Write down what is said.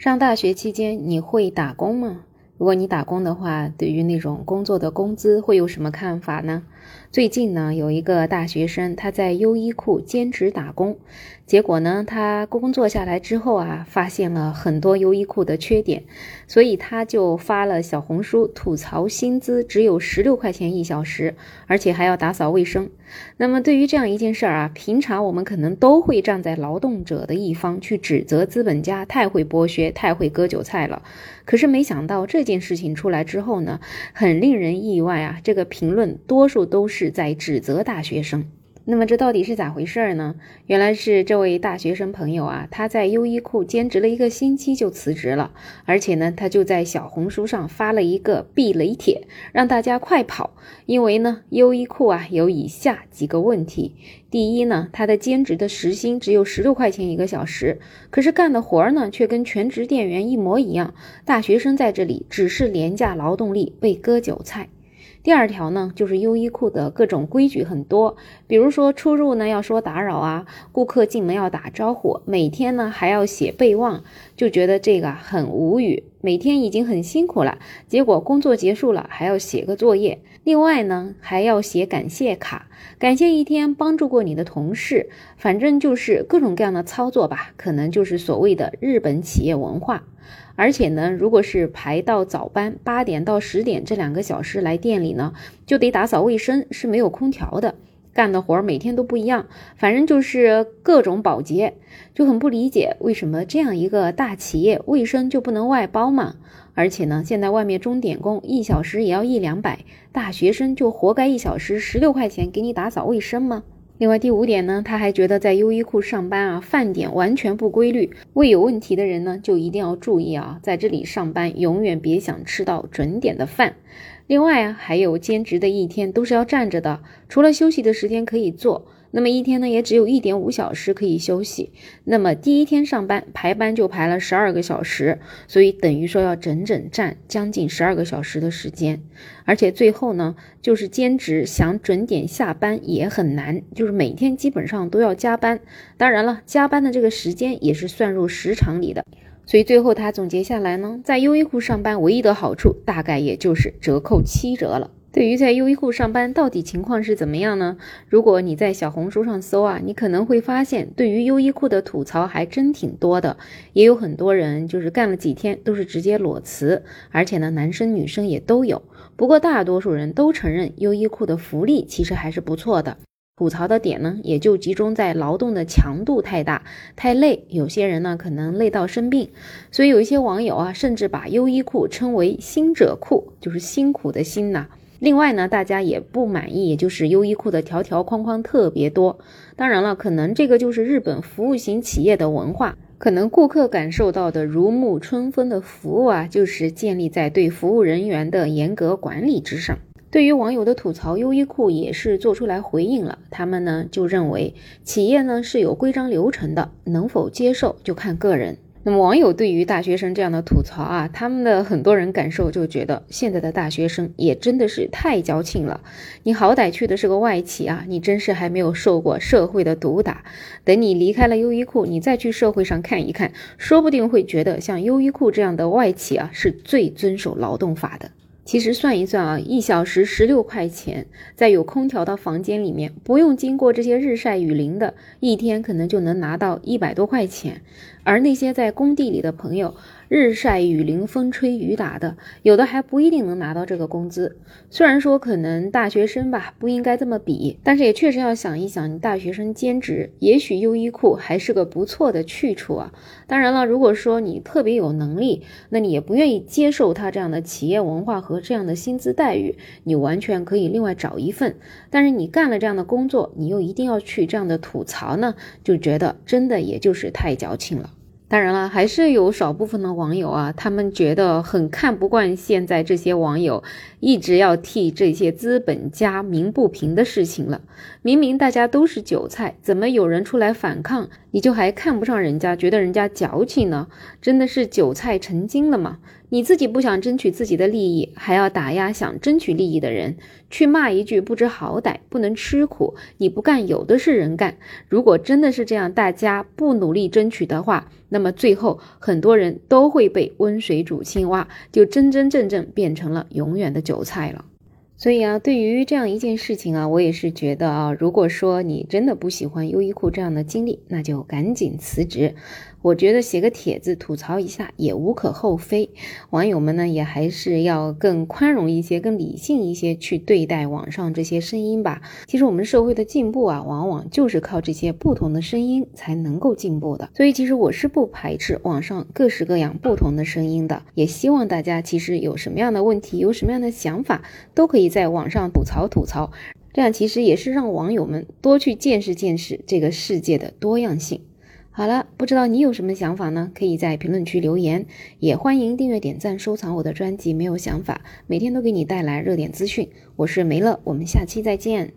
上大学期间你会打工吗？如果你打工的话，对于那种工作的工资会有什么看法呢？最近呢，有一个大学生他在优衣库兼职打工，结果呢，他工作下来之后啊，发现了很多优衣库的缺点，所以他就发了小红书吐槽薪资只有十六块钱一小时，而且还要打扫卫生。那么对于这样一件事儿啊，平常我们可能都会站在劳动者的一方去指责资本家太会剥削、太会割韭菜了。可是没想到这件件事情出来之后呢，很令人意外啊，这个评论多数都。是在指责大学生，那么这到底是咋回事呢？原来是这位大学生朋友啊，他在优衣库兼职了一个星期就辞职了，而且呢，他就在小红书上发了一个避雷帖，让大家快跑，因为呢，优衣库啊有以下几个问题：第一呢，他的兼职的时薪只有十六块钱一个小时，可是干的活儿呢却跟全职店员一模一样，大学生在这里只是廉价劳动力，被割韭菜。第二条呢，就是优衣库的各种规矩很多，比如说出入呢要说打扰啊，顾客进门要打招呼，每天呢还要写备忘，就觉得这个很无语。每天已经很辛苦了，结果工作结束了还要写个作业，另外呢还要写感谢卡，感谢一天帮助过你的同事，反正就是各种各样的操作吧，可能就是所谓的日本企业文化。而且呢，如果是排到早班，八点到十点这两个小时来店里呢，就得打扫卫生，是没有空调的，干的活每天都不一样，反正就是各种保洁，就很不理解为什么这样一个大企业卫生就不能外包嘛？而且呢，现在外面钟点工一小时也要一两百，大学生就活该一小时十六块钱给你打扫卫生吗？另外第五点呢，他还觉得在优衣库上班啊，饭点完全不规律。胃有问题的人呢，就一定要注意啊，在这里上班永远别想吃到准点的饭。另外啊，还有兼职的一天都是要站着的，除了休息的时间可以坐。那么一天呢，也只有一点五小时可以休息。那么第一天上班排班就排了十二个小时，所以等于说要整整站将近十二个小时的时间。而且最后呢，就是兼职想准点下班也很难，就是每天基本上都要加班。当然了，加班的这个时间也是算入时长里的。所以最后他总结下来呢，在优衣库上班唯一的好处，大概也就是折扣七折了。对于在优衣库上班到底情况是怎么样呢？如果你在小红书上搜啊，你可能会发现，对于优衣库的吐槽还真挺多的，也有很多人就是干了几天都是直接裸辞，而且呢，男生女生也都有。不过大多数人都承认优衣库的福利其实还是不错的。吐槽的点呢，也就集中在劳动的强度太大、太累，有些人呢可能累到生病。所以有一些网友啊，甚至把优衣库称为“辛者库”，就是辛苦的辛呐。另外呢，大家也不满意，就是优衣库的条条框框特别多。当然了，可能这个就是日本服务型企业的文化，可能顾客感受到的如沐春风的服务啊，就是建立在对服务人员的严格管理之上。对于网友的吐槽，优衣库也是做出来回应了。他们呢就认为，企业呢是有规章流程的，能否接受就看个人。那么网友对于大学生这样的吐槽啊，他们的很多人感受就觉得现在的大学生也真的是太矫情了。你好歹去的是个外企啊，你真是还没有受过社会的毒打。等你离开了优衣库，你再去社会上看一看，说不定会觉得像优衣库这样的外企啊，是最遵守劳动法的。其实算一算啊，一小时十六块钱，在有空调的房间里面，不用经过这些日晒雨淋的，一天可能就能拿到一百多块钱。而那些在工地里的朋友，日晒雨淋、风吹雨打的，有的还不一定能拿到这个工资。虽然说可能大学生吧不应该这么比，但是也确实要想一想，你大学生兼职，也许优衣库还是个不错的去处啊。当然了，如果说你特别有能力，那你也不愿意接受他这样的企业文化和这样的薪资待遇，你完全可以另外找一份。但是你干了这样的工作，你又一定要去这样的吐槽呢，就觉得真的也就是太矫情了。当然了，还是有少部分的网友啊，他们觉得很看不惯现在这些网友一直要替这些资本家鸣不平的事情了。明明大家都是韭菜，怎么有人出来反抗，你就还看不上人家，觉得人家矫情呢？真的是韭菜成精了吗？你自己不想争取自己的利益，还要打压想争取利益的人，去骂一句不知好歹，不能吃苦，你不干有的是人干。如果真的是这样，大家不努力争取的话，那么最后很多人都会被温水煮青蛙，就真真正正变成了永远的韭菜了。所以啊，对于这样一件事情啊，我也是觉得啊，如果说你真的不喜欢优衣库这样的经历，那就赶紧辞职。我觉得写个帖子吐槽一下也无可厚非，网友们呢也还是要更宽容一些、更理性一些去对待网上这些声音吧。其实我们社会的进步啊，往往就是靠这些不同的声音才能够进步的。所以其实我是不排斥网上各式各样不同的声音的，也希望大家其实有什么样的问题、有什么样的想法，都可以在网上吐槽吐槽，这样其实也是让网友们多去见识见识这个世界的多样性。好了，不知道你有什么想法呢？可以在评论区留言，也欢迎订阅、点赞、收藏我的专辑。没有想法，每天都给你带来热点资讯。我是梅乐，我们下期再见。